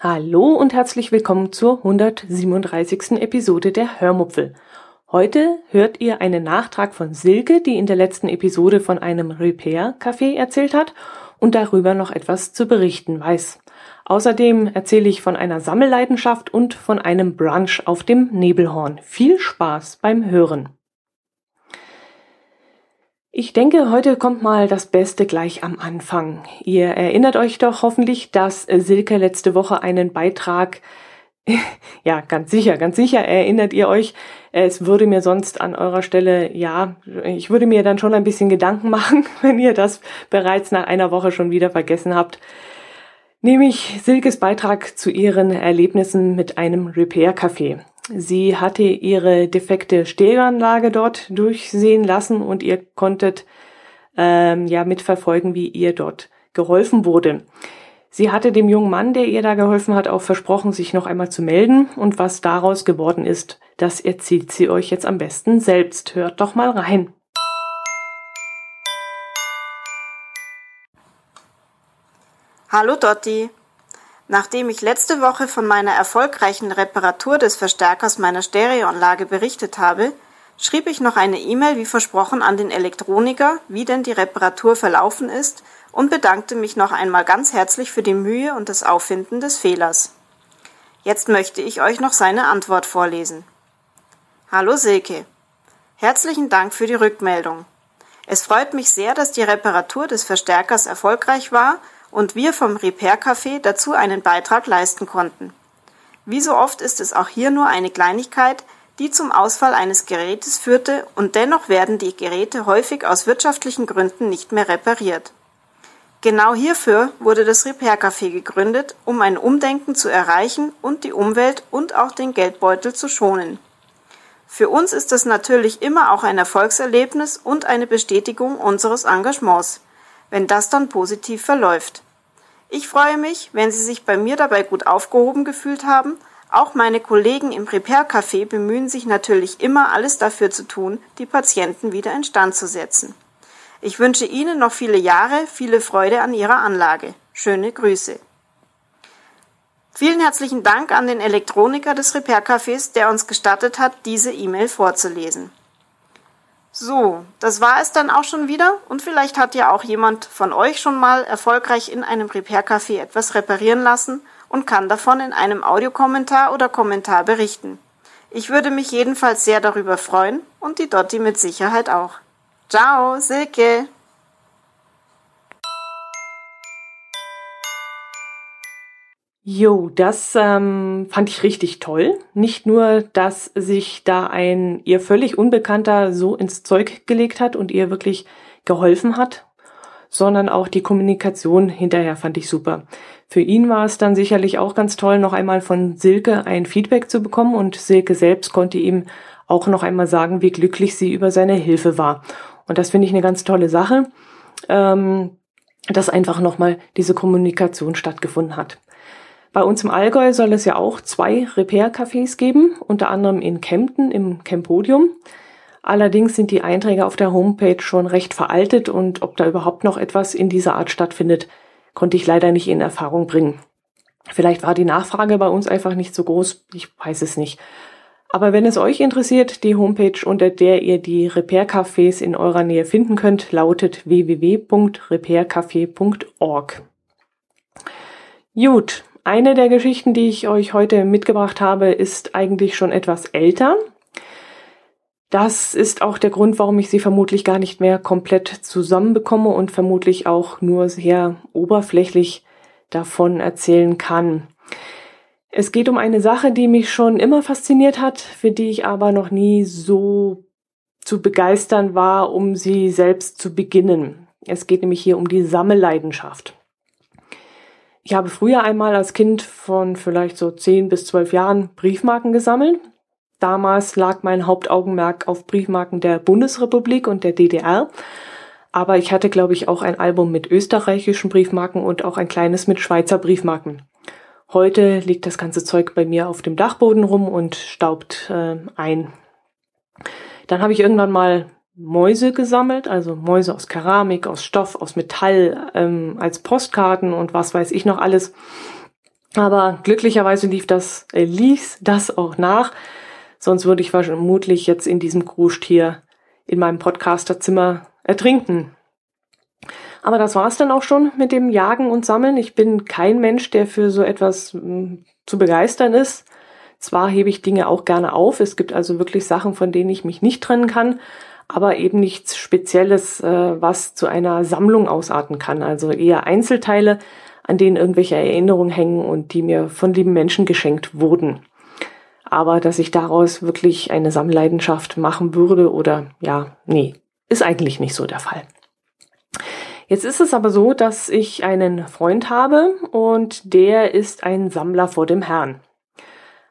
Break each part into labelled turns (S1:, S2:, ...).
S1: Hallo und herzlich willkommen zur 137. Episode der Hörmupfel. Heute hört ihr einen Nachtrag von Silke, die in der letzten Episode von einem Repair-Café erzählt hat und darüber noch etwas zu berichten weiß. Außerdem erzähle ich von einer Sammelleidenschaft und von einem Brunch auf dem Nebelhorn. Viel Spaß beim Hören. Ich denke, heute kommt mal das Beste gleich am Anfang. Ihr erinnert euch doch hoffentlich, dass Silke letzte Woche einen Beitrag ja, ganz sicher, ganz sicher erinnert ihr euch. Es würde mir sonst an eurer Stelle, ja, ich würde mir dann schon ein bisschen Gedanken machen, wenn ihr das bereits nach einer Woche schon wieder vergessen habt. Nämlich Silkes Beitrag zu ihren Erlebnissen mit einem Repair-Café. Sie hatte ihre defekte Stereoanlage dort durchsehen lassen und ihr konntet ähm, ja mitverfolgen, wie ihr dort geholfen wurde. Sie hatte dem jungen Mann, der ihr da geholfen hat, auch versprochen, sich noch einmal zu melden. Und was daraus geworden ist, das erzählt sie euch jetzt am besten selbst. Hört doch mal rein.
S2: Hallo Dotti. Nachdem ich letzte Woche von meiner erfolgreichen Reparatur des Verstärkers meiner Stereoanlage berichtet habe, schrieb ich noch eine E-Mail wie versprochen an den Elektroniker, wie denn die Reparatur verlaufen ist und bedankte mich noch einmal ganz herzlich für die Mühe und das Auffinden des Fehlers. Jetzt möchte ich euch noch seine Antwort vorlesen. Hallo Silke. Herzlichen Dank für die Rückmeldung. Es freut mich sehr, dass die Reparatur des Verstärkers erfolgreich war und wir vom Repair Café dazu einen Beitrag leisten konnten. Wie so oft ist es auch hier nur eine Kleinigkeit, die zum Ausfall eines Gerätes führte, und dennoch werden die Geräte häufig aus wirtschaftlichen Gründen nicht mehr repariert. Genau hierfür wurde das Repair Café gegründet, um ein Umdenken zu erreichen und die Umwelt und auch den Geldbeutel zu schonen. Für uns ist das natürlich immer auch ein Erfolgserlebnis und eine Bestätigung unseres Engagements, wenn das dann positiv verläuft. Ich freue mich, wenn Sie sich bei mir dabei gut aufgehoben gefühlt haben. Auch meine Kollegen im Repair Café bemühen sich natürlich immer alles dafür zu tun, die Patienten wieder instand zu setzen. Ich wünsche Ihnen noch viele Jahre, viele Freude an Ihrer Anlage. Schöne Grüße. Vielen herzlichen Dank an den Elektroniker des Repair Cafés, der uns gestattet hat, diese E-Mail vorzulesen. So, das war es dann auch schon wieder und vielleicht hat ja auch jemand von euch schon mal erfolgreich in einem Repair-Café etwas reparieren lassen und kann davon in einem Audiokommentar oder Kommentar berichten. Ich würde mich jedenfalls sehr darüber freuen und die Dotti mit Sicherheit auch. Ciao, Silke!
S1: Jo, das ähm, fand ich richtig toll. Nicht nur, dass sich da ein ihr völlig Unbekannter so ins Zeug gelegt hat und ihr wirklich geholfen hat, sondern auch die Kommunikation hinterher fand ich super. Für ihn war es dann sicherlich auch ganz toll, noch einmal von Silke ein Feedback zu bekommen und Silke selbst konnte ihm auch noch einmal sagen, wie glücklich sie über seine Hilfe war. Und das finde ich eine ganz tolle Sache, ähm, dass einfach nochmal diese Kommunikation stattgefunden hat. Bei uns im Allgäu soll es ja auch zwei Repair-Cafés geben, unter anderem in Kempten im Campodium. Allerdings sind die Einträge auf der Homepage schon recht veraltet und ob da überhaupt noch etwas in dieser Art stattfindet, konnte ich leider nicht in Erfahrung bringen. Vielleicht war die Nachfrage bei uns einfach nicht so groß, ich weiß es nicht. Aber wenn es euch interessiert, die Homepage, unter der ihr die Repair-Cafés in eurer Nähe finden könnt, lautet www.repaircafé.org. Gut, eine der Geschichten, die ich euch heute mitgebracht habe, ist eigentlich schon etwas älter. Das ist auch der Grund, warum ich sie vermutlich gar nicht mehr komplett zusammenbekomme und vermutlich auch nur sehr oberflächlich davon erzählen kann. Es geht um eine Sache, die mich schon immer fasziniert hat, für die ich aber noch nie so zu begeistern war, um sie selbst zu beginnen. Es geht nämlich hier um die Sammelleidenschaft. Ich habe früher einmal als Kind von vielleicht so 10 bis 12 Jahren Briefmarken gesammelt. Damals lag mein Hauptaugenmerk auf Briefmarken der Bundesrepublik und der DDR. Aber ich hatte, glaube ich, auch ein Album mit österreichischen Briefmarken und auch ein kleines mit Schweizer Briefmarken. Heute liegt das ganze Zeug bei mir auf dem Dachboden rum und staubt äh, ein. Dann habe ich irgendwann mal Mäuse gesammelt, also Mäuse aus Keramik, aus Stoff, aus Metall, ähm, als Postkarten und was weiß ich noch alles. Aber glücklicherweise lief das, äh, ließ das auch nach. Sonst würde ich vermutlich jetzt in diesem Kruscht hier in meinem Podcasterzimmer ertrinken. Aber das war's dann auch schon mit dem Jagen und Sammeln. Ich bin kein Mensch, der für so etwas mh, hm, zu begeistern ist. Zwar hebe ich Dinge auch gerne auf. Es gibt also wirklich Sachen, von denen ich mich nicht trennen kann aber eben nichts Spezielles, äh, was zu einer Sammlung ausarten kann. Also eher Einzelteile, an denen irgendwelche Erinnerungen hängen und die mir von lieben Menschen geschenkt wurden. Aber dass ich daraus wirklich eine Sammleidenschaft machen würde oder ja, nee, ist eigentlich nicht so der Fall. Jetzt ist es aber so, dass ich einen Freund habe und der ist ein Sammler vor dem Herrn.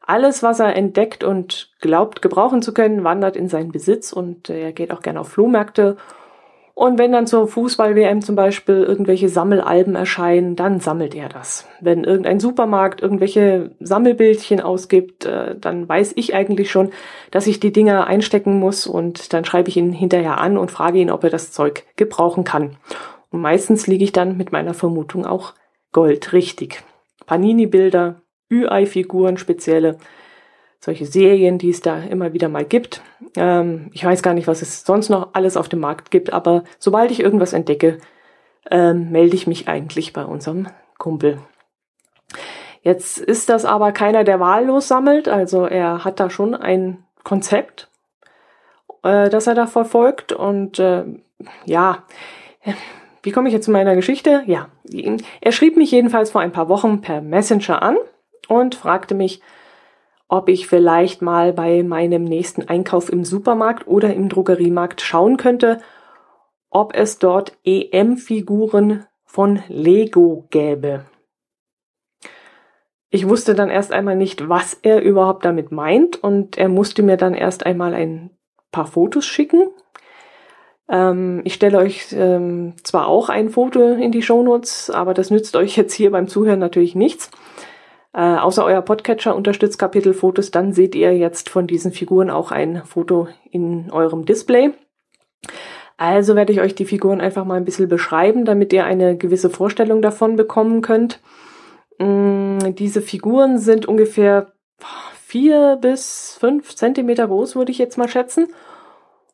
S1: Alles, was er entdeckt und glaubt gebrauchen zu können, wandert in seinen Besitz und er geht auch gerne auf Flohmärkte. Und wenn dann zur Fußball-WM zum Beispiel irgendwelche Sammelalben erscheinen, dann sammelt er das. Wenn irgendein Supermarkt irgendwelche Sammelbildchen ausgibt, äh, dann weiß ich eigentlich schon, dass ich die Dinger einstecken muss und dann schreibe ich ihn hinterher an und frage ihn, ob er das Zeug gebrauchen kann. Und meistens liege ich dann mit meiner Vermutung auch goldrichtig. Panini-Bilder, Ü-Ei-Figuren, spezielle solche Serien, die es da immer wieder mal gibt. Ähm, ich weiß gar nicht, was es sonst noch alles auf dem Markt gibt, aber sobald ich irgendwas entdecke, ähm, melde ich mich eigentlich bei unserem Kumpel. Jetzt ist das aber keiner, der wahllos sammelt, also er hat da schon ein Konzept, äh, das er da verfolgt und äh, ja, wie komme ich jetzt zu meiner Geschichte? Ja, er schrieb mich jedenfalls vor ein paar Wochen per Messenger an und fragte mich, ob ich vielleicht mal bei meinem nächsten Einkauf im Supermarkt oder im Drogeriemarkt schauen könnte, ob es dort EM-Figuren von Lego gäbe. Ich wusste dann erst einmal nicht, was er überhaupt damit meint und er musste mir dann erst einmal ein paar Fotos schicken. Ähm, ich stelle euch ähm, zwar auch ein Foto in die Shownotes, aber das nützt euch jetzt hier beim Zuhören natürlich nichts. Äh, außer euer Podcatcher unterstützt Kapitelfotos, dann seht ihr jetzt von diesen Figuren auch ein Foto in eurem Display. Also werde ich euch die Figuren einfach mal ein bisschen beschreiben, damit ihr eine gewisse Vorstellung davon bekommen könnt. Mm, diese Figuren sind ungefähr vier bis fünf Zentimeter groß, würde ich jetzt mal schätzen.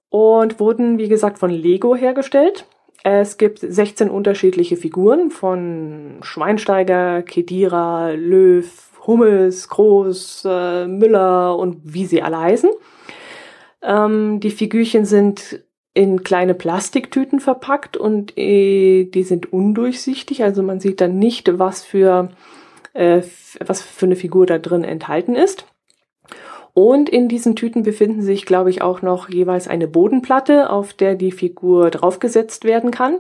S1: Und wurden, wie gesagt, von Lego hergestellt. Es gibt 16 unterschiedliche Figuren von Schweinsteiger, Kedira, Löw, Hummels, Groß, äh, Müller und wie sie alle heißen. Ähm, die Figürchen sind in kleine Plastiktüten verpackt und äh, die sind undurchsichtig, also man sieht dann nicht, was für, äh, was für eine Figur da drin enthalten ist. Und in diesen Tüten befinden sich, glaube ich, auch noch jeweils eine Bodenplatte, auf der die Figur draufgesetzt werden kann.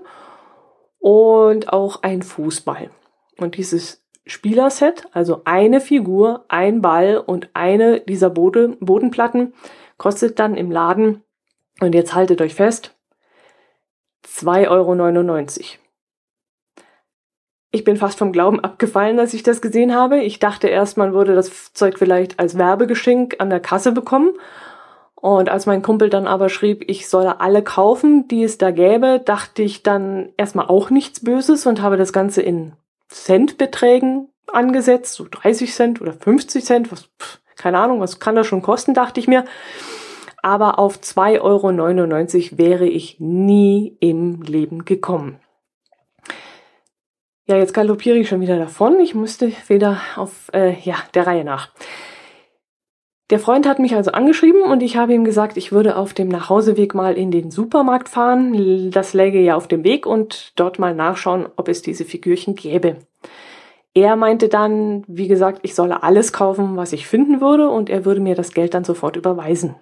S1: Und auch ein Fußball. Und dieses Spielerset, also eine Figur, ein Ball und eine dieser Bode Bodenplatten, kostet dann im Laden, und jetzt haltet euch fest, 2,99 Euro. Ich bin fast vom Glauben abgefallen, als ich das gesehen habe. Ich dachte erst, man würde das Zeug vielleicht als Werbegeschenk an der Kasse bekommen. Und als mein Kumpel dann aber schrieb, ich solle alle kaufen, die es da gäbe, dachte ich dann erstmal auch nichts Böses und habe das Ganze in Centbeträgen angesetzt, so 30 Cent oder 50 Cent, was, pff, keine Ahnung, was kann das schon kosten, dachte ich mir. Aber auf 2,99 Euro wäre ich nie im Leben gekommen. Ja, jetzt galoppiere ich schon wieder davon. Ich müsste wieder auf, äh, ja, der Reihe nach. Der Freund hat mich also angeschrieben und ich habe ihm gesagt, ich würde auf dem Nachhauseweg mal in den Supermarkt fahren. Das läge ja auf dem Weg und dort mal nachschauen, ob es diese Figürchen gäbe. Er meinte dann, wie gesagt, ich solle alles kaufen, was ich finden würde und er würde mir das Geld dann sofort überweisen.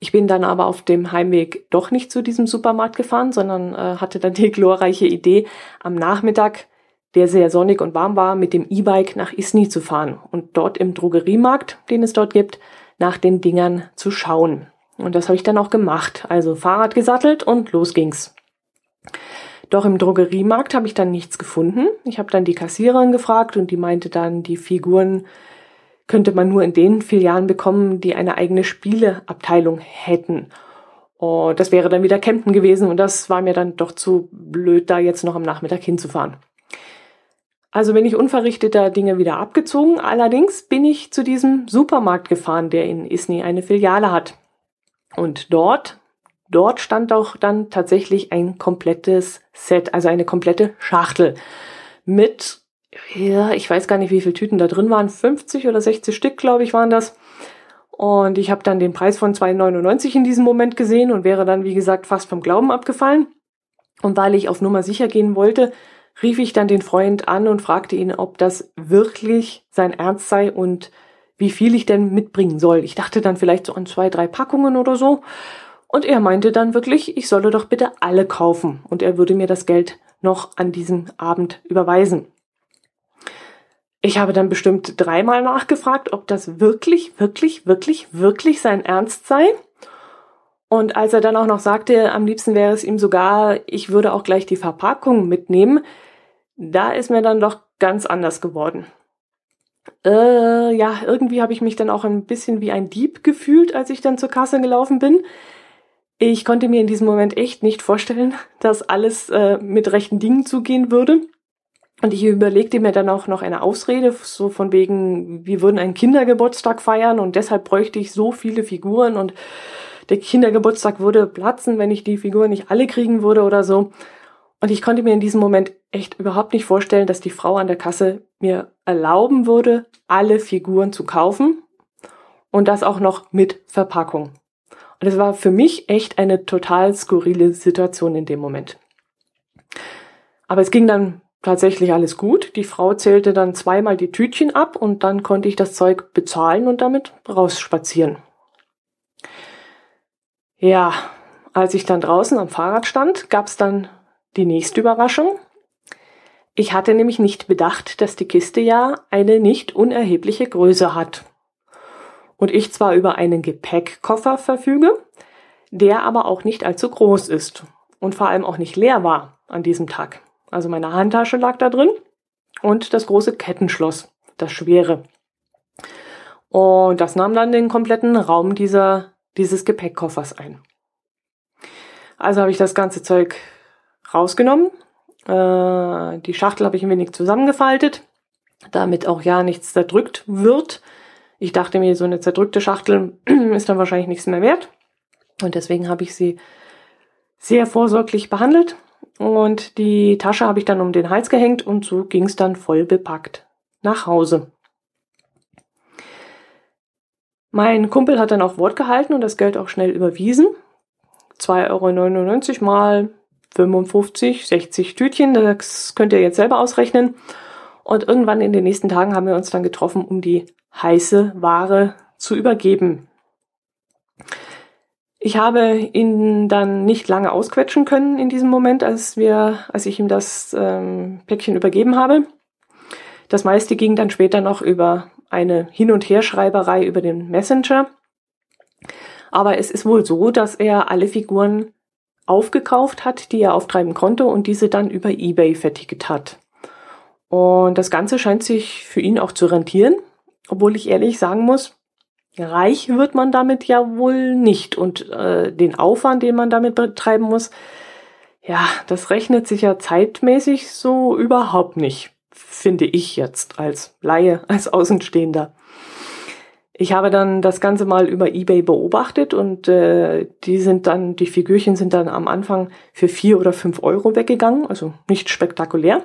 S1: Ich bin dann aber auf dem Heimweg doch nicht zu diesem Supermarkt gefahren, sondern äh, hatte dann die glorreiche Idee, am Nachmittag, der sehr sonnig und warm war, mit dem E-Bike nach Isny zu fahren und dort im Drogeriemarkt, den es dort gibt, nach den Dingern zu schauen. Und das habe ich dann auch gemacht. Also Fahrrad gesattelt und los ging's. Doch im Drogeriemarkt habe ich dann nichts gefunden. Ich habe dann die Kassiererin gefragt und die meinte dann, die Figuren könnte man nur in den Filialen bekommen, die eine eigene Spieleabteilung hätten. Und das wäre dann wieder Campen gewesen und das war mir dann doch zu blöd, da jetzt noch am Nachmittag hinzufahren. Also bin ich unverrichteter Dinge wieder abgezogen. Allerdings bin ich zu diesem Supermarkt gefahren, der in Isny eine Filiale hat. Und dort, dort stand auch dann tatsächlich ein komplettes Set, also eine komplette Schachtel mit, ja, ich weiß gar nicht, wie viele Tüten da drin waren, 50 oder 60 Stück, glaube ich, waren das. Und ich habe dann den Preis von 2,99 in diesem Moment gesehen und wäre dann, wie gesagt, fast vom Glauben abgefallen. Und weil ich auf Nummer sicher gehen wollte, rief ich dann den Freund an und fragte ihn, ob das wirklich sein Ernst sei und wie viel ich denn mitbringen soll. Ich dachte dann vielleicht so an zwei, drei Packungen oder so. Und er meinte dann wirklich, ich solle doch bitte alle kaufen und er würde mir das Geld noch an diesem Abend überweisen. Ich habe dann bestimmt dreimal nachgefragt, ob das wirklich, wirklich, wirklich, wirklich sein Ernst sei. Und als er dann auch noch sagte, am liebsten wäre es ihm sogar, ich würde auch gleich die Verpackung mitnehmen, da ist mir dann doch ganz anders geworden. Äh, ja, irgendwie habe ich mich dann auch ein bisschen wie ein Dieb gefühlt, als ich dann zur Kasse gelaufen bin. Ich konnte mir in diesem Moment echt nicht vorstellen, dass alles äh, mit rechten Dingen zugehen würde. Und ich überlegte mir dann auch noch eine Ausrede, so von wegen, wir würden einen Kindergeburtstag feiern und deshalb bräuchte ich so viele Figuren und der Kindergeburtstag würde platzen, wenn ich die Figuren nicht alle kriegen würde oder so. Und ich konnte mir in diesem Moment echt überhaupt nicht vorstellen, dass die Frau an der Kasse mir erlauben würde, alle Figuren zu kaufen und das auch noch mit Verpackung. Und es war für mich echt eine total skurrile Situation in dem Moment. Aber es ging dann tatsächlich alles gut. Die Frau zählte dann zweimal die Tütchen ab und dann konnte ich das Zeug bezahlen und damit rausspazieren. Ja, als ich dann draußen am Fahrrad stand, gab es dann die nächste Überraschung. Ich hatte nämlich nicht bedacht, dass die Kiste ja eine nicht unerhebliche Größe hat. Und ich zwar über einen Gepäckkoffer verfüge, der aber auch nicht allzu groß ist und vor allem auch nicht leer war an diesem Tag. Also meine Handtasche lag da drin und das große Kettenschloss, das schwere. Und das nahm dann den kompletten Raum dieser, dieses Gepäckkoffers ein. Also habe ich das ganze Zeug rausgenommen. Äh, die Schachtel habe ich ein wenig zusammengefaltet, damit auch ja nichts zerdrückt wird. Ich dachte mir, so eine zerdrückte Schachtel ist dann wahrscheinlich nichts mehr wert. Und deswegen habe ich sie sehr vorsorglich behandelt. Und die Tasche habe ich dann um den Hals gehängt und so ging es dann voll bepackt nach Hause. Mein Kumpel hat dann auch Wort gehalten und das Geld auch schnell überwiesen. 2,99 Euro mal 55, 60 Tütchen, das könnt ihr jetzt selber ausrechnen. Und irgendwann in den nächsten Tagen haben wir uns dann getroffen, um die heiße Ware zu übergeben. Ich habe ihn dann nicht lange ausquetschen können in diesem Moment, als wir, als ich ihm das ähm, Päckchen übergeben habe. Das meiste ging dann später noch über eine Hin- und Herschreiberei über den Messenger. Aber es ist wohl so, dass er alle Figuren aufgekauft hat, die er auftreiben konnte und diese dann über eBay verticket hat. Und das Ganze scheint sich für ihn auch zu rentieren, obwohl ich ehrlich sagen muss, reich wird man damit ja wohl nicht. Und äh, den Aufwand, den man damit betreiben muss, ja, das rechnet sich ja zeitmäßig so überhaupt nicht, finde ich jetzt als Laie, als Außenstehender. Ich habe dann das Ganze mal über eBay beobachtet und äh, die sind dann, die Figürchen sind dann am Anfang für vier oder fünf Euro weggegangen, also nicht spektakulär.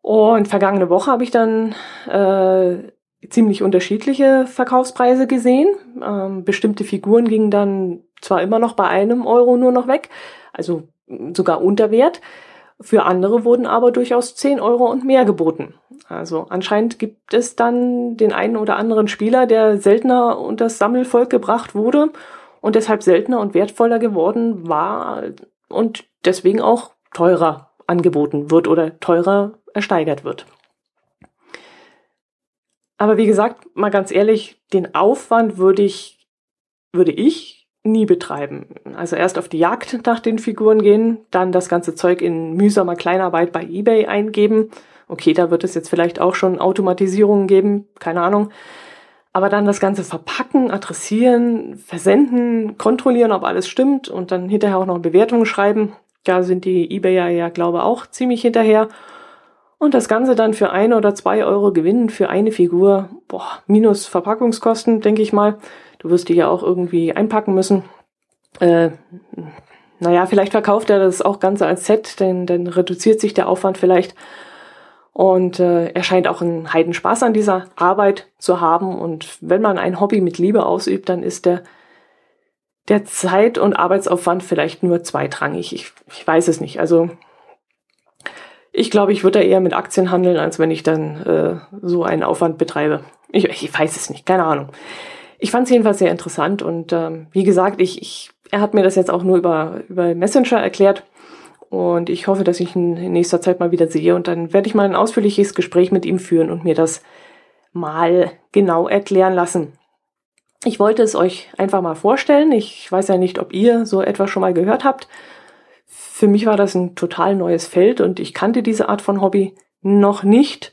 S1: Und vergangene Woche habe ich dann äh, ziemlich unterschiedliche Verkaufspreise gesehen. Ähm, bestimmte Figuren gingen dann zwar immer noch bei einem Euro nur noch weg, also sogar unter Wert. Für andere wurden aber durchaus 10 Euro und mehr geboten. Also anscheinend gibt es dann den einen oder anderen Spieler, der seltener unter das Sammelvolk gebracht wurde und deshalb seltener und wertvoller geworden war und deswegen auch teurer angeboten wird oder teurer ersteigert wird. Aber wie gesagt, mal ganz ehrlich, den Aufwand würde ich, würde ich nie betreiben. Also erst auf die Jagd nach den Figuren gehen, dann das ganze Zeug in mühsamer Kleinarbeit bei eBay eingeben Okay, da wird es jetzt vielleicht auch schon Automatisierungen geben, keine Ahnung. Aber dann das Ganze verpacken, adressieren, versenden, kontrollieren, ob alles stimmt und dann hinterher auch noch Bewertungen schreiben. Da sind die Ebayer ja, glaube auch ziemlich hinterher. Und das Ganze dann für ein oder zwei Euro gewinnen für eine Figur, boah, minus Verpackungskosten, denke ich mal. Du wirst die ja auch irgendwie einpacken müssen. Äh, naja, vielleicht verkauft er das auch Ganze als Set, denn dann reduziert sich der Aufwand vielleicht. Und äh, er scheint auch einen Heidenspaß an dieser Arbeit zu haben. Und wenn man ein Hobby mit Liebe ausübt, dann ist der, der Zeit- und Arbeitsaufwand vielleicht nur zweitrangig. Ich, ich weiß es nicht. Also ich glaube, ich würde da eher mit Aktien handeln, als wenn ich dann äh, so einen Aufwand betreibe. Ich, ich weiß es nicht, keine Ahnung. Ich fand es jedenfalls sehr interessant und ähm, wie gesagt, ich, ich, er hat mir das jetzt auch nur über, über Messenger erklärt. Und ich hoffe, dass ich ihn in nächster Zeit mal wieder sehe. Und dann werde ich mal ein ausführliches Gespräch mit ihm führen und mir das mal genau erklären lassen. Ich wollte es euch einfach mal vorstellen. Ich weiß ja nicht, ob ihr so etwas schon mal gehört habt. Für mich war das ein total neues Feld und ich kannte diese Art von Hobby noch nicht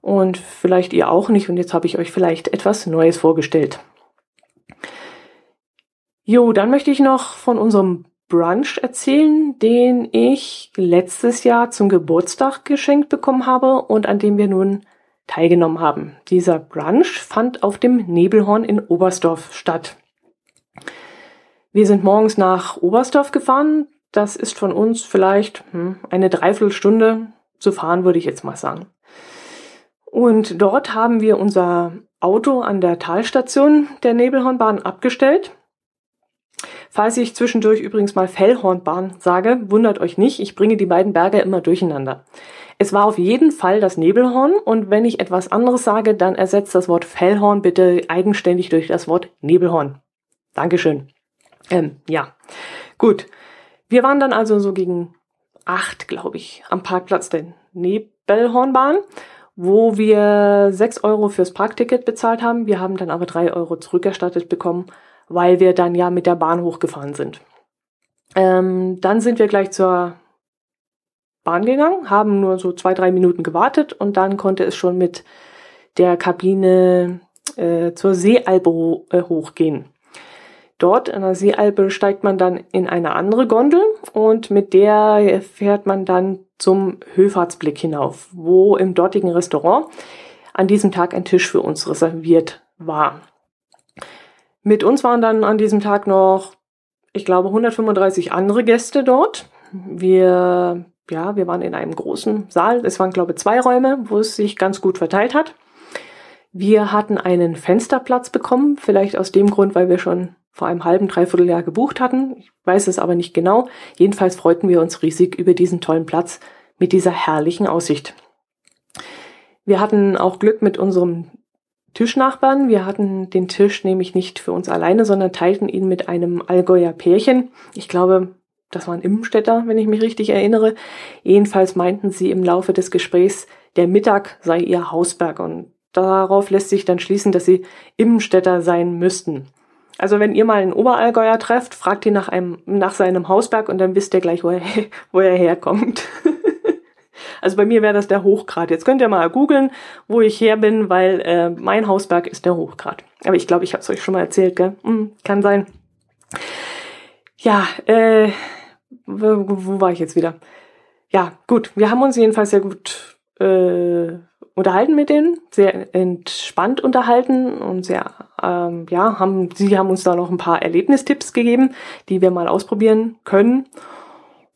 S1: und vielleicht ihr auch nicht. Und jetzt habe ich euch vielleicht etwas Neues vorgestellt. Jo, dann möchte ich noch von unserem Brunch erzählen, den ich letztes Jahr zum Geburtstag geschenkt bekommen habe und an dem wir nun teilgenommen haben. Dieser Brunch fand auf dem Nebelhorn in Oberstdorf statt. Wir sind morgens nach Oberstdorf gefahren. Das ist von uns vielleicht hm, eine Dreiviertelstunde zu fahren, würde ich jetzt mal sagen. Und dort haben wir unser Auto an der Talstation der Nebelhornbahn abgestellt Falls ich zwischendurch übrigens mal Fellhornbahn sage, wundert euch nicht, ich bringe die beiden Berge immer durcheinander. Es war auf jeden Fall das Nebelhorn und wenn ich etwas anderes sage, dann ersetzt das Wort Fellhorn bitte eigenständig durch das Wort Nebelhorn. Dankeschön. Ähm, ja, gut. Wir waren dann also so gegen acht, glaube ich, am Parkplatz der Nebelhornbahn, wo wir sechs Euro fürs Parkticket bezahlt haben. Wir haben dann aber drei Euro zurückerstattet bekommen weil wir dann ja mit der Bahn hochgefahren sind. Ähm, dann sind wir gleich zur Bahn gegangen, haben nur so zwei, drei Minuten gewartet und dann konnte es schon mit der Kabine äh, zur Seealbe äh, hochgehen. Dort in der Seealbe steigt man dann in eine andere Gondel und mit der fährt man dann zum Höfahrtsblick hinauf, wo im dortigen Restaurant an diesem Tag ein Tisch für uns reserviert war. Mit uns waren dann an diesem Tag noch, ich glaube, 135 andere Gäste dort. Wir, ja, wir waren in einem großen Saal. Es waren, glaube ich, zwei Räume, wo es sich ganz gut verteilt hat. Wir hatten einen Fensterplatz bekommen, vielleicht aus dem Grund, weil wir schon vor einem halben, dreiviertel Jahr gebucht hatten. Ich weiß es aber nicht genau. Jedenfalls freuten wir uns riesig über diesen tollen Platz mit dieser herrlichen Aussicht. Wir hatten auch Glück mit unserem Tischnachbarn. Wir hatten den Tisch nämlich nicht für uns alleine, sondern teilten ihn mit einem Allgäuer Pärchen. Ich glaube, das waren Immenstädter, wenn ich mich richtig erinnere. Jedenfalls meinten sie im Laufe des Gesprächs, der Mittag sei ihr Hausberg und darauf lässt sich dann schließen, dass sie Immenstädter sein müssten. Also wenn ihr mal einen Oberallgäuer trefft, fragt ihn nach einem, nach seinem Hausberg und dann wisst ihr gleich, wo er, wo er herkommt. Also bei mir wäre das der Hochgrad. Jetzt könnt ihr mal googeln, wo ich her bin, weil äh, mein Hausberg ist der Hochgrad. Aber ich glaube, ich habe es euch schon mal erzählt, gell? Hm, kann sein. Ja, äh, wo, wo war ich jetzt wieder? Ja, gut. Wir haben uns jedenfalls sehr gut äh, unterhalten mit denen, sehr entspannt unterhalten und sehr, ähm, ja, haben, sie haben uns da noch ein paar Erlebnistipps gegeben, die wir mal ausprobieren können.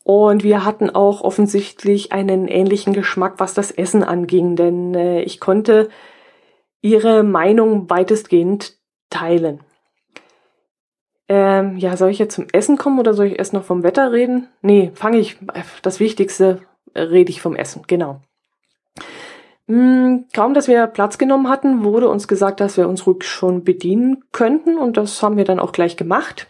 S1: Und wir hatten auch offensichtlich einen ähnlichen Geschmack, was das Essen anging, denn äh, ich konnte ihre Meinung weitestgehend teilen. Ähm, ja, soll ich jetzt zum Essen kommen oder soll ich erst noch vom Wetter reden? Nee, fange ich, das Wichtigste rede ich vom Essen, genau. Hm, kaum, dass wir Platz genommen hatten, wurde uns gesagt, dass wir uns ruhig schon bedienen könnten und das haben wir dann auch gleich gemacht.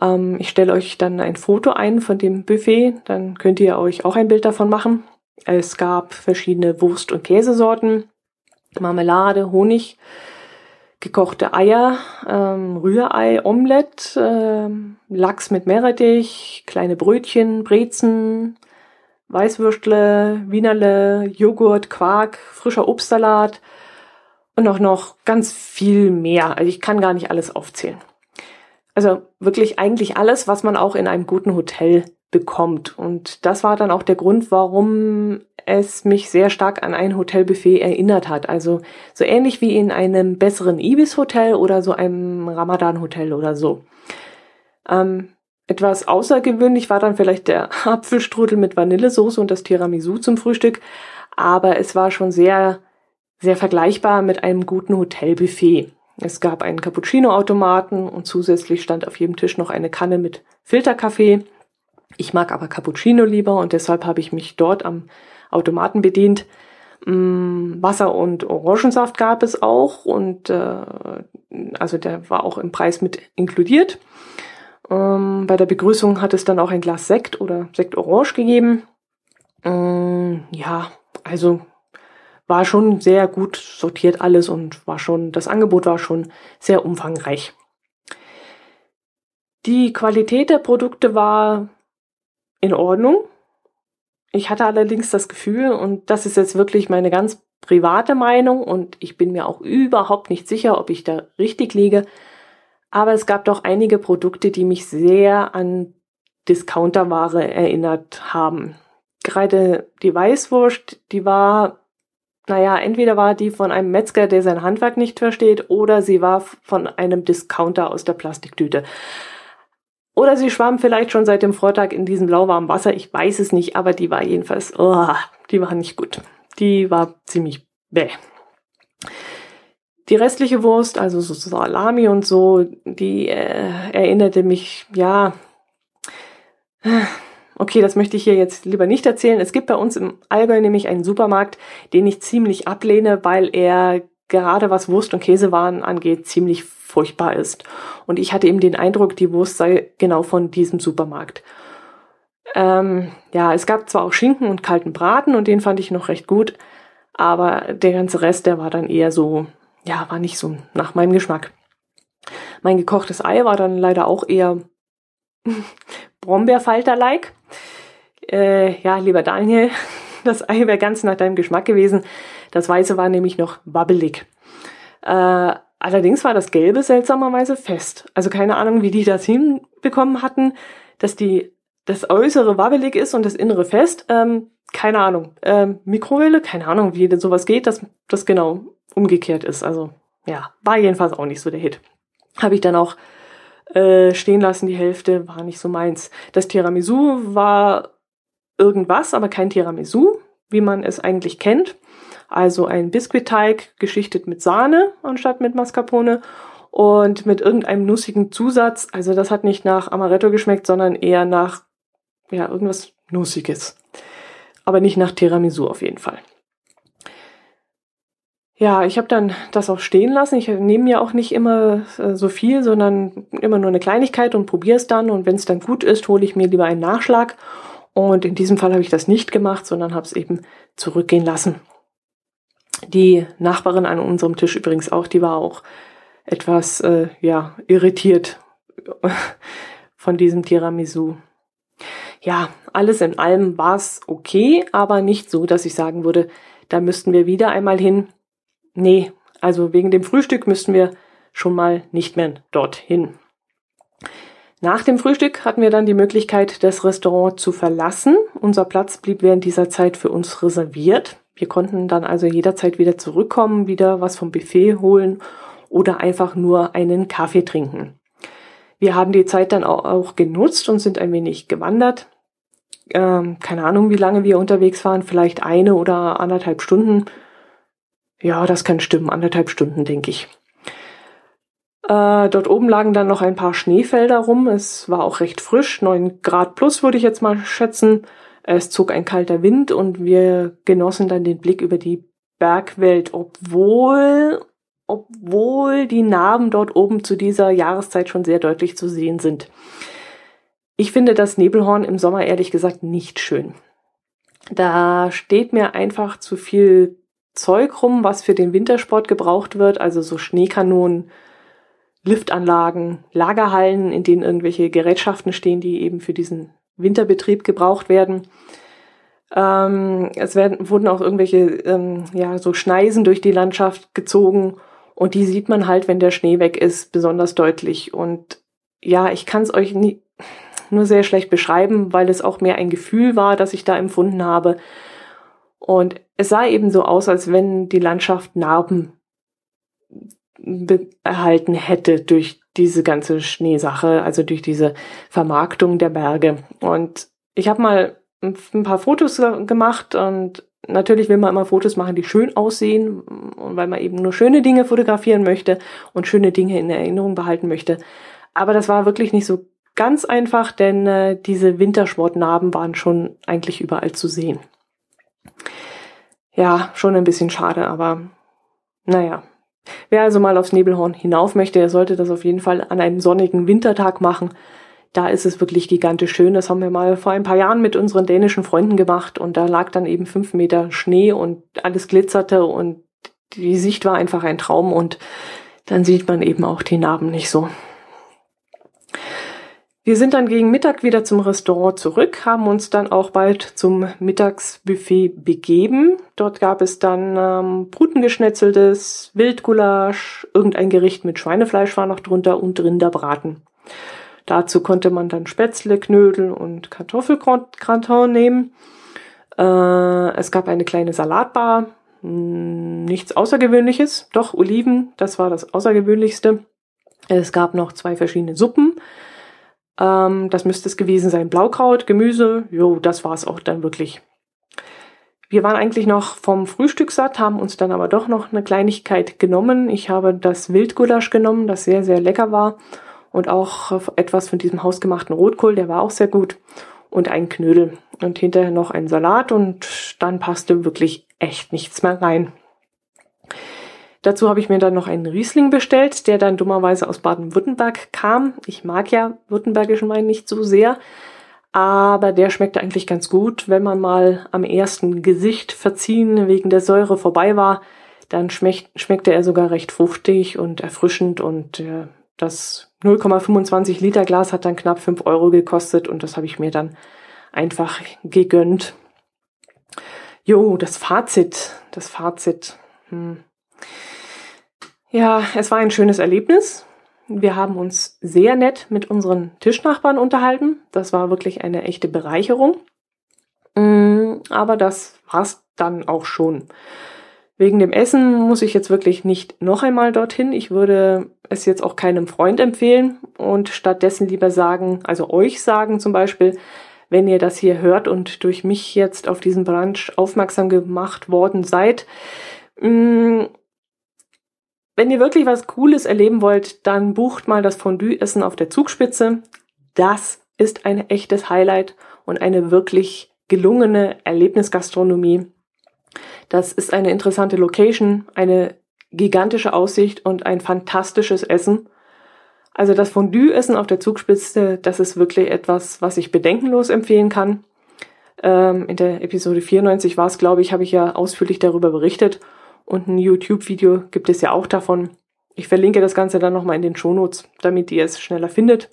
S1: Ähm, ich stelle euch dann ein Foto ein von dem Buffet, dann könnt ihr euch auch ein Bild davon machen. Es gab verschiedene Wurst- und Käsesorten, Marmelade, Honig, gekochte Eier, ähm, Rührei, Omelette, ähm, Lachs mit Meerrettich, kleine Brötchen, Brezen, Weißwürstle, Wienerle, Joghurt, Quark, frischer Obstsalat und auch noch ganz viel mehr. Also ich kann gar nicht alles aufzählen. Also wirklich eigentlich alles, was man auch in einem guten Hotel bekommt. Und das war dann auch der Grund, warum es mich sehr stark an ein Hotelbuffet erinnert hat. Also so ähnlich wie in einem besseren Ibis-Hotel oder so einem Ramadan-Hotel oder so. Ähm, etwas außergewöhnlich war dann vielleicht der Apfelstrudel mit Vanillesoße und das Tiramisu zum Frühstück, aber es war schon sehr, sehr vergleichbar mit einem guten Hotelbuffet. Es gab einen Cappuccino-Automaten und zusätzlich stand auf jedem Tisch noch eine Kanne mit Filterkaffee. Ich mag aber Cappuccino lieber und deshalb habe ich mich dort am Automaten bedient. Mm, Wasser und Orangensaft gab es auch und äh, also der war auch im Preis mit inkludiert. Ähm, bei der Begrüßung hat es dann auch ein Glas Sekt oder Sekt Orange gegeben. Ähm, ja, also war schon sehr gut sortiert alles und war schon, das Angebot war schon sehr umfangreich. Die Qualität der Produkte war in Ordnung. Ich hatte allerdings das Gefühl, und das ist jetzt wirklich meine ganz private Meinung, und ich bin mir auch überhaupt nicht sicher, ob ich da richtig liege, aber es gab doch einige Produkte, die mich sehr an Discounterware erinnert haben. Gerade die Weißwurst, die war, naja, entweder war die von einem Metzger, der sein Handwerk nicht versteht, oder sie war von einem Discounter aus der Plastiktüte. Oder sie schwamm vielleicht schon seit dem Vortag in diesem lauwarmen Wasser, ich weiß es nicht, aber die war jedenfalls, oh, die war nicht gut. Die war ziemlich bäh. Die restliche Wurst, also so Salami und so, die äh, erinnerte mich, ja, okay, das möchte ich hier jetzt lieber nicht erzählen. Es gibt bei uns im Allgäu nämlich einen Supermarkt, den ich ziemlich ablehne, weil er gerade was Wurst- und Käsewaren angeht, ziemlich furchtbar ist. Und ich hatte eben den Eindruck, die Wurst sei genau von diesem Supermarkt. Ähm, ja, es gab zwar auch Schinken und kalten Braten und den fand ich noch recht gut, aber der ganze Rest, der war dann eher so, ja, war nicht so nach meinem Geschmack. Mein gekochtes Ei war dann leider auch eher Brombeerfalter-like. Äh, ja, lieber Daniel, das Ei wäre ganz nach deinem Geschmack gewesen. Das Weiße war nämlich noch wabbelig. Äh, allerdings war das Gelbe seltsamerweise fest. Also keine Ahnung, wie die das hinbekommen hatten, dass die das Äußere wabbelig ist und das Innere fest. Ähm, keine Ahnung. Ähm, Mikrowelle, keine Ahnung, wie denn sowas geht, dass das genau umgekehrt ist. Also ja, war jedenfalls auch nicht so der Hit. Habe ich dann auch äh, stehen lassen, die Hälfte war nicht so meins. Das Tiramisu war irgendwas, aber kein Tiramisu, wie man es eigentlich kennt. Also ein Biskuitteig geschichtet mit Sahne anstatt mit Mascarpone und mit irgendeinem nussigen Zusatz. Also das hat nicht nach Amaretto geschmeckt, sondern eher nach ja irgendwas Nussiges. Aber nicht nach Tiramisu auf jeden Fall. Ja, ich habe dann das auch stehen lassen. Ich nehme mir auch nicht immer äh, so viel, sondern immer nur eine Kleinigkeit und probiere es dann. Und wenn es dann gut ist, hole ich mir lieber einen Nachschlag. Und in diesem Fall habe ich das nicht gemacht, sondern habe es eben zurückgehen lassen. Die Nachbarin an unserem Tisch übrigens auch, die war auch etwas äh, ja irritiert von diesem Tiramisu. Ja, alles in allem war es okay, aber nicht so, dass ich sagen würde, da müssten wir wieder einmal hin nee, also wegen dem Frühstück müssten wir schon mal nicht mehr dorthin. Nach dem Frühstück hatten wir dann die Möglichkeit, das Restaurant zu verlassen. Unser Platz blieb während dieser Zeit für uns reserviert. Wir konnten dann also jederzeit wieder zurückkommen, wieder was vom Buffet holen oder einfach nur einen Kaffee trinken. Wir haben die Zeit dann auch, genutzt und sind ein wenig gewandert. Ähm, keine Ahnung, wie lange wir unterwegs waren, vielleicht eine oder anderthalb Stunden. Ja, das kann stimmen, anderthalb Stunden, denke ich. Äh, dort oben lagen dann noch ein paar Schneefelder rum. Es war auch recht frisch, neun Grad plus würde ich jetzt mal schätzen. Es zog ein kalter Wind und wir genossen dann den Blick über die Bergwelt, obwohl, obwohl die Narben dort oben zu dieser Jahreszeit schon sehr deutlich zu sehen sind. Ich finde das Nebelhorn im Sommer ehrlich gesagt nicht schön. Da steht mir einfach zu viel Zeug rum, was für den Wintersport gebraucht wird, also so Schneekanonen, Liftanlagen, Lagerhallen, in denen irgendwelche Gerätschaften stehen, die eben für diesen Winterbetrieb gebraucht werden. Ähm, es werden, wurden auch irgendwelche ähm, ja, so Schneisen durch die Landschaft gezogen und die sieht man halt, wenn der Schnee weg ist, besonders deutlich. Und ja, ich kann es euch nie, nur sehr schlecht beschreiben, weil es auch mehr ein Gefühl war, das ich da empfunden habe. Und es sah eben so aus, als wenn die Landschaft Narben erhalten hätte durch diese ganze Schneesache, also durch diese Vermarktung der Berge. Und ich habe mal ein paar Fotos gemacht und natürlich will man immer Fotos machen, die schön aussehen und weil man eben nur schöne Dinge fotografieren möchte und schöne Dinge in Erinnerung behalten möchte. Aber das war wirklich nicht so ganz einfach, denn äh, diese Wintersportnarben waren schon eigentlich überall zu sehen. Ja, schon ein bisschen schade, aber naja. Wer also mal aufs Nebelhorn hinauf möchte, der sollte das auf jeden Fall an einem sonnigen Wintertag machen. Da ist es wirklich gigantisch schön. Das haben wir mal vor ein paar Jahren mit unseren dänischen Freunden gemacht und da lag dann eben fünf Meter Schnee und alles glitzerte und die Sicht war einfach ein Traum und dann sieht man eben auch die Narben nicht so. Wir sind dann gegen Mittag wieder zum Restaurant zurück, haben uns dann auch bald zum Mittagsbuffet begeben. Dort gab es dann ähm, Brutengeschnetzeltes, Wildgulasch, irgendein Gericht mit Schweinefleisch war noch drunter und Rinderbraten. Dazu konnte man dann Spätzle, Knödel und Kartoffelgratin nehmen. Äh, es gab eine kleine Salatbar, hm, nichts Außergewöhnliches, doch Oliven, das war das Außergewöhnlichste. Es gab noch zwei verschiedene Suppen ähm, das müsste es gewesen sein. Blaukraut, Gemüse, jo, das war es auch dann wirklich. Wir waren eigentlich noch vom Frühstück satt, haben uns dann aber doch noch eine Kleinigkeit genommen. Ich habe das Wildgulasch genommen, das sehr, sehr lecker war. Und auch etwas von diesem hausgemachten Rotkohl, der war auch sehr gut. Und ein Knödel. Und hinterher noch ein Salat und dann passte wirklich echt nichts mehr rein. Dazu habe ich mir dann noch einen Riesling bestellt, der dann dummerweise aus Baden-Württemberg kam. Ich mag ja württembergischen Wein nicht so sehr, aber der schmeckte eigentlich ganz gut. Wenn man mal am ersten Gesicht verziehen wegen der Säure vorbei war, dann schmeckt, schmeckte er sogar recht fruchtig und erfrischend und äh, das 0,25 Liter Glas hat dann knapp 5 Euro gekostet und das habe ich mir dann einfach gegönnt. Jo, das Fazit, das Fazit. Hm. Ja, es war ein schönes Erlebnis. Wir haben uns sehr nett mit unseren Tischnachbarn unterhalten. Das war wirklich eine echte Bereicherung. Mm, aber das war's dann auch schon. Wegen dem Essen muss ich jetzt wirklich nicht noch einmal dorthin. Ich würde es jetzt auch keinem Freund empfehlen und stattdessen lieber sagen, also euch sagen zum Beispiel, wenn ihr das hier hört und durch mich jetzt auf diesen Brunch aufmerksam gemacht worden seid, mm, wenn ihr wirklich was Cooles erleben wollt, dann bucht mal das Fondue-Essen auf der Zugspitze. Das ist ein echtes Highlight und eine wirklich gelungene Erlebnisgastronomie. Das ist eine interessante Location, eine gigantische Aussicht und ein fantastisches Essen. Also das Fondue-Essen auf der Zugspitze, das ist wirklich etwas, was ich bedenkenlos empfehlen kann. Ähm, in der Episode 94 war es, glaube ich, habe ich ja ausführlich darüber berichtet und ein YouTube-Video gibt es ja auch davon. Ich verlinke das Ganze dann nochmal in den Shownotes, damit ihr es schneller findet.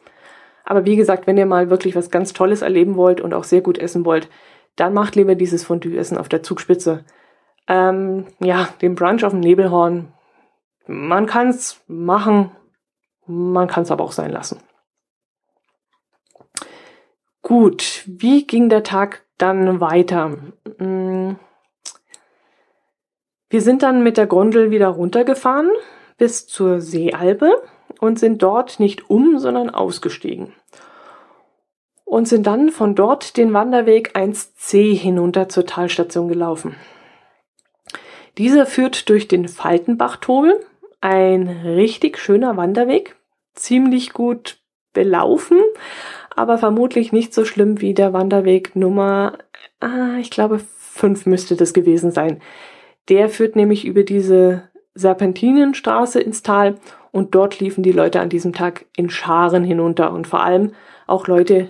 S1: Aber wie gesagt, wenn ihr mal wirklich was ganz Tolles erleben wollt und auch sehr gut essen wollt, dann macht lieber dieses Fondue-Essen auf der Zugspitze. Ähm, ja, den Brunch auf dem Nebelhorn. Man kann es machen, man kann es aber auch sein lassen. Gut, wie ging der Tag dann weiter? Hm. Wir sind dann mit der Gondel wieder runtergefahren bis zur Seealbe und sind dort nicht um, sondern ausgestiegen. Und sind dann von dort den Wanderweg 1C hinunter zur Talstation gelaufen. Dieser führt durch den Faltenbachturm, ein richtig schöner Wanderweg, ziemlich gut belaufen, aber vermutlich nicht so schlimm wie der Wanderweg Nummer, ah, ich glaube, fünf müsste das gewesen sein. Der führt nämlich über diese Serpentinenstraße ins Tal und dort liefen die Leute an diesem Tag in Scharen hinunter und vor allem auch Leute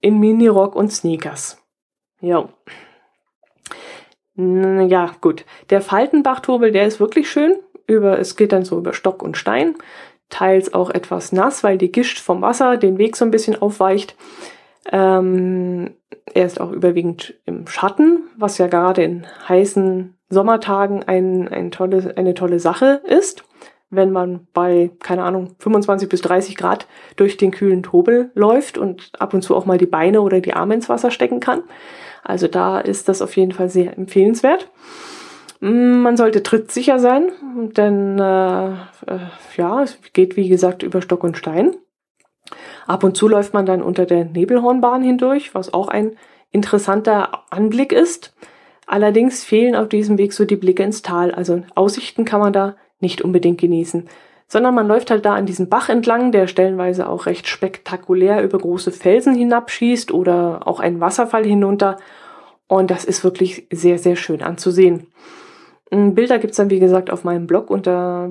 S1: in Minirock und Sneakers. Ja. Ja, gut. Der Faltenbachturbel, der ist wirklich schön. Über, es geht dann so über Stock und Stein. Teils auch etwas nass, weil die Gischt vom Wasser den Weg so ein bisschen aufweicht. Ähm, er ist auch überwiegend im Schatten, was ja gerade in heißen Sommertagen ein, ein tolle, eine tolle Sache ist, wenn man bei, keine Ahnung, 25 bis 30 Grad durch den kühlen Tobel läuft und ab und zu auch mal die Beine oder die Arme ins Wasser stecken kann. Also da ist das auf jeden Fall sehr empfehlenswert. Mm, man sollte trittsicher sein, denn äh, äh, ja, es geht wie gesagt über Stock und Stein. Ab und zu läuft man dann unter der Nebelhornbahn hindurch, was auch ein interessanter Anblick ist. Allerdings fehlen auf diesem Weg so die Blicke ins Tal. Also Aussichten kann man da nicht unbedingt genießen. Sondern man läuft halt da an diesem Bach entlang, der stellenweise auch recht spektakulär über große Felsen hinabschießt oder auch einen Wasserfall hinunter. Und das ist wirklich sehr, sehr schön anzusehen. Bilder gibt's dann, wie gesagt, auf meinem Blog unter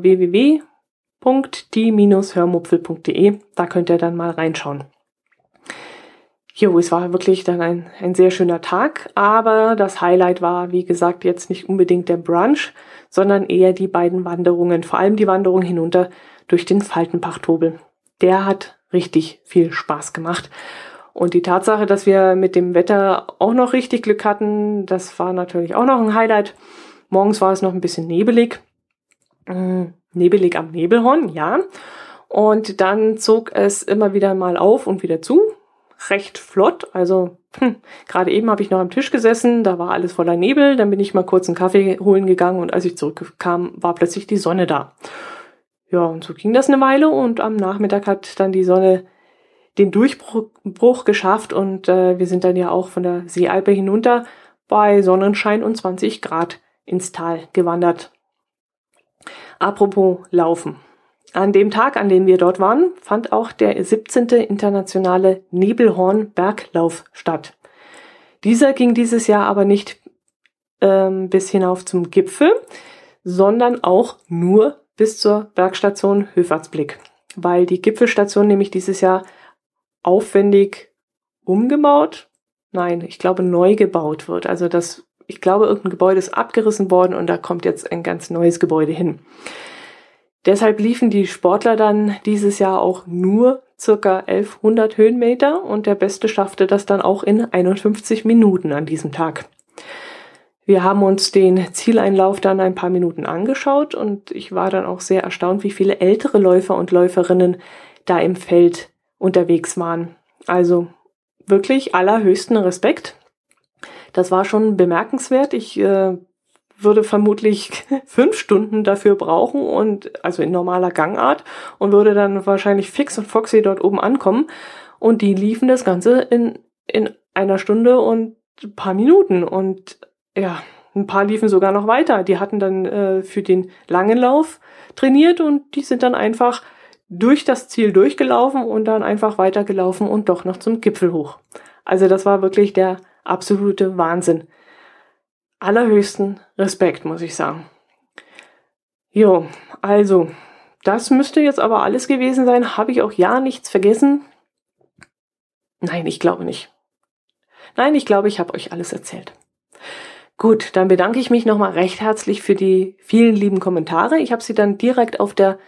S1: www.die-hörmupfel.de. Da könnt ihr dann mal reinschauen. Jo, es war wirklich dann ein, ein sehr schöner Tag, aber das Highlight war, wie gesagt, jetzt nicht unbedingt der Brunch, sondern eher die beiden Wanderungen, vor allem die Wanderung hinunter durch den Faltenpachtobel. Der hat richtig viel Spaß gemacht. Und die Tatsache, dass wir mit dem Wetter auch noch richtig Glück hatten, das war natürlich auch noch ein Highlight. Morgens war es noch ein bisschen nebelig. Nebelig am Nebelhorn, ja. Und dann zog es immer wieder mal auf und wieder zu. Recht flott. Also hm, gerade eben habe ich noch am Tisch gesessen, da war alles voller Nebel. Dann bin ich mal kurz einen Kaffee holen gegangen und als ich zurückkam, war plötzlich die Sonne da. Ja, und so ging das eine Weile und am Nachmittag hat dann die Sonne den Durchbruch geschafft und äh, wir sind dann ja auch von der Seealpe hinunter bei Sonnenschein und 20 Grad ins Tal gewandert. Apropos Laufen. An dem Tag, an dem wir dort waren, fand auch der 17. internationale Nebelhorn Berglauf statt. Dieser ging dieses Jahr aber nicht ähm, bis hinauf zum Gipfel, sondern auch nur bis zur Bergstation Höfertsblick, weil die Gipfelstation nämlich dieses Jahr aufwendig umgebaut, nein, ich glaube neu gebaut wird. Also das ich glaube, irgendein Gebäude ist abgerissen worden und da kommt jetzt ein ganz neues Gebäude hin. Deshalb liefen die Sportler dann dieses Jahr auch nur circa 1100 Höhenmeter und der Beste schaffte das dann auch in 51 Minuten an diesem Tag. Wir haben uns den Zieleinlauf dann ein paar Minuten angeschaut und ich war dann auch sehr erstaunt, wie viele ältere Läufer und Läuferinnen da im Feld unterwegs waren. Also wirklich allerhöchsten Respekt. Das war schon bemerkenswert. Ich äh, würde vermutlich fünf Stunden dafür brauchen und also in normaler Gangart und würde dann wahrscheinlich fix und foxy dort oben ankommen. Und die liefen das Ganze in, in einer Stunde und ein paar Minuten. Und ja, ein paar liefen sogar noch weiter. Die hatten dann äh, für den langen Lauf trainiert und die sind dann einfach durch das Ziel durchgelaufen und dann einfach weitergelaufen und doch noch zum Gipfel hoch. Also das war wirklich der absolute Wahnsinn. Allerhöchsten Respekt, muss ich sagen. Jo, also, das müsste jetzt aber alles gewesen sein. Habe ich auch ja nichts vergessen? Nein, ich glaube nicht. Nein, ich glaube, ich habe euch alles erzählt. Gut, dann bedanke ich mich nochmal recht herzlich für die vielen lieben Kommentare. Ich habe sie dann direkt auf der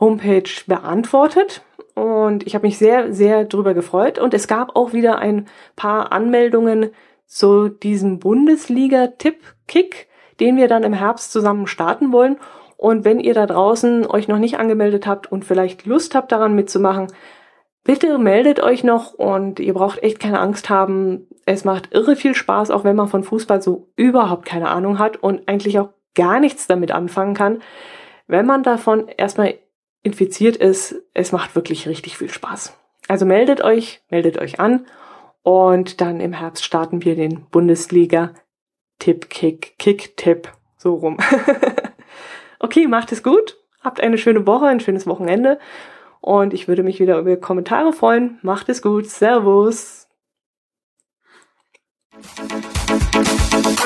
S1: Homepage beantwortet und ich habe mich sehr, sehr drüber gefreut. Und es gab auch wieder ein paar Anmeldungen zu diesem Bundesliga-Tipp-Kick, den wir dann im Herbst zusammen starten wollen. Und wenn ihr da draußen euch noch nicht angemeldet habt und vielleicht Lust habt daran mitzumachen, bitte meldet euch noch und ihr braucht echt keine Angst haben. Es macht irre viel Spaß, auch wenn man von Fußball so überhaupt keine Ahnung hat und eigentlich auch gar nichts damit anfangen kann. Wenn man davon erstmal infiziert ist, es macht wirklich richtig viel Spaß. Also meldet euch, meldet euch an und dann im Herbst starten wir den Bundesliga Tipp Kick Kick Tipp so rum. okay, macht es gut. Habt eine schöne Woche, ein schönes Wochenende und ich würde mich wieder über Kommentare freuen. Macht es gut. Servus.